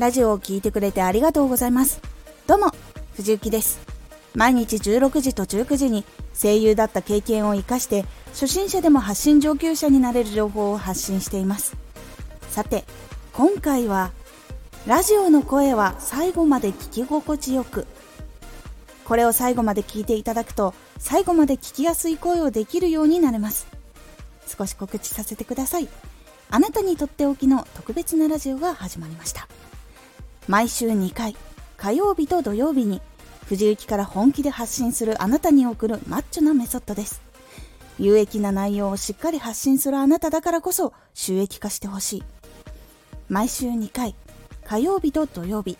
ラジオを聴いてくれてありがとうございます。どうも藤幸です。毎日16時と19時に声優だった経験を生かして初心者でも発信上級者になれる情報を発信しています。さて今回はラジオの声は最後まで聞き心地よく。これを最後まで聞いていただくと最後まで聞きやすい声をできるようになれます。少し告知させてください。あなたにとっておきの特別なラジオが始まりました。毎週2回火曜日と土曜日に藤雪から本気で発信するあなたに送るマッチョなメソッドです。有益な内容をしっかり発信するあなただからこそ収益化してほしい。毎週2回火曜日と土曜日。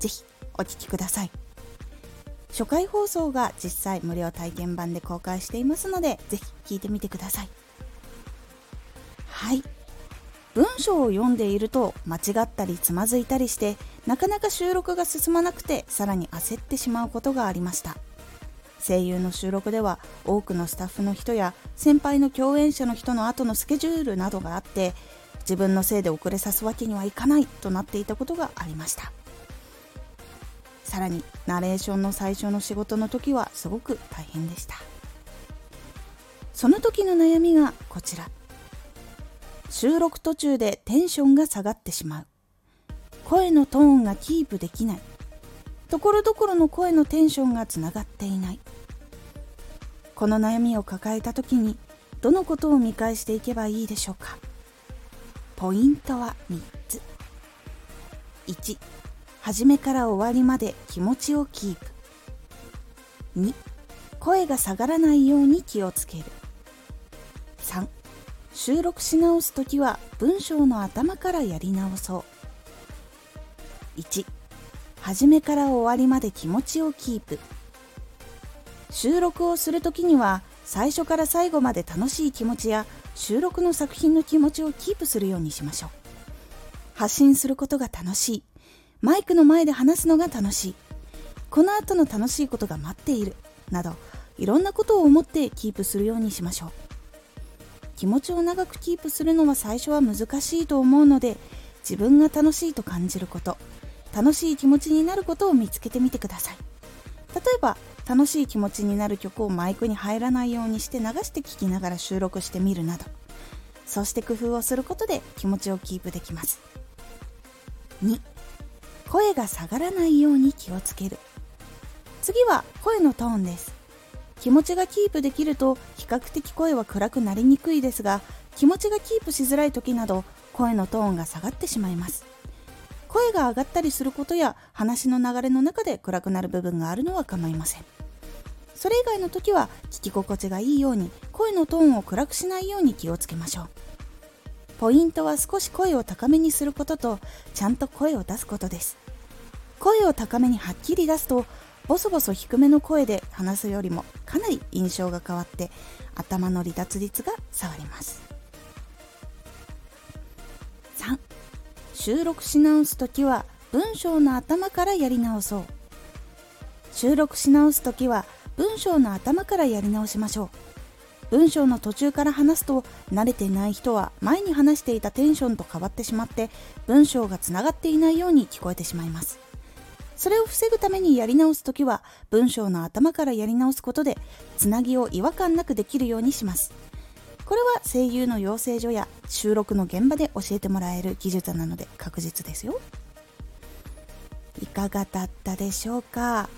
ぜひお聴きください。初回放送が実際無料体験版で公開していますのでぜひ聞いてみてください。はい。文章を読んでいると間違ったりつまずいたりしてなかなか収録が進まなくてさらに焦ってしまうことがありました。声優の収録では多くのスタッフの人や先輩の共演者の人の後のスケジュールなどがあって自分のせいで遅れさすわけにはいかないとなっていたことがありました。さらにナレーションの最初の仕事の時はすごく大変でした。その時の悩みがこちら。収録途中でテンションが下がってしまう。声のトーンがキープできない。ところどころの声のテンションがつながっていない。この悩みを抱えた時にどのことを見返していけばいいでしょうか。ポイントは3つ。1初めから終わりまで気持ちをキープ。2声が下がらないように気をつける。3収録し直す時は文章の頭からやり直そう。1初めから終わりまで気持ちをキープ。収録をする時には最初から最後まで楽しい気持ちや収録の作品の気持ちをキープするようにしましょう。発信することが楽しい。マイクの前で話すのが楽しい。この後の楽しいことが待っている。などいろんなことを思ってキープするようにしましょう。気持ちを長くキープするのは最初は難しいと思うので自分が楽しいと感じること楽しい気持ちになることを見つけてみてください。例えば楽しい気持ちになる曲をマイクに入らないようにして流して聴きながら収録してみるなどそうして工夫をすることで気持ちをキープできます。2声が下がらないように気をつける。次は声のトーンです。気持ちがキープできると較的声は暗くなりにくいですが気持ちがキープしづらい時など声のトーンが下がってしまいます。声が上がったりすることや話の流れの中で暗くなる部分があるのは構いません。それ以外の時は聞き心地がいいように声のトーンを暗くしないように気をつけましょう。ポイントは少し声を高めにすることとちゃんと声を出すことです。声を高めにはっきり出すとボソボソ低めの声で話すよりもかなり印象が変わって頭の離脱率が下がります。3収録し直す時は文章の頭からやり直そう。収録し直す時は文章の頭からやり直しましょう。文章の途中から話すと慣れていない人は前に話していたテンションと変わってしまって文章がつながっていないように聞こえてしまいます。それを防ぐためにやり直す時は文章の頭からやり直すことでつなぎを違和感なくできるようにします。これは声優の養成所や収録の現場で教えてもらえる技術なので確実ですよ。いかがだったでしょうか？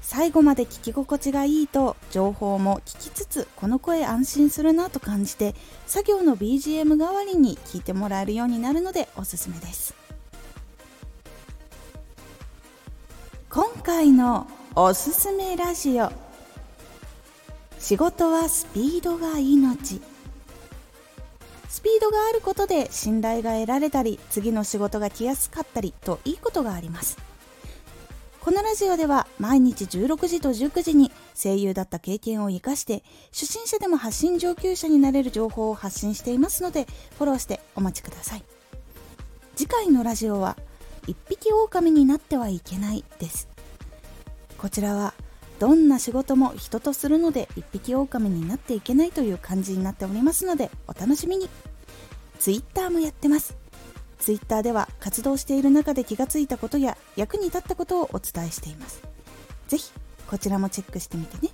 最後まで聞き心地がいいと情報も聞きつつこの声安心するなと感じて作業の BGM 代わりに聞いてもらえるようになるのでおすすめです。今回のおすすめラジオ。仕事はスピードが命。スピードがあることで信頼が得られたり次の仕事が来やすかったりといいことがあります。このラジオでは毎日16時と19時に声優だった経験を生かして初心者でも発信上級者になれる情報を発信していますのでフォローしてお待ちください。次回のラジオは一匹狼になってはいけないです。こちらはどんな仕事も人とするので一匹狼になっていけないという感じになっておりますのでお楽しみに Twitter もやってます Twitter では活動している中で気がついたことや役に立ったことをお伝えしています。ぜひこちらもチェックしてみてね。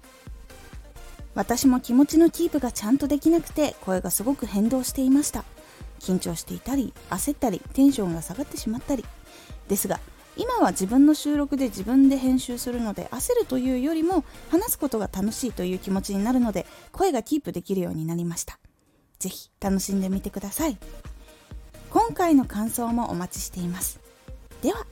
私も気持ちのキープがちゃんとできなくて声がすごく変動していました。緊張していたり焦ったりテンションが下がってしまったりですが今は自分の収録で自分で編集するので焦るというよりも話すことが楽しいという気持ちになるので声がキープできるようになりました。是非楽しんでみてください。今回の感想もお待ちしています。では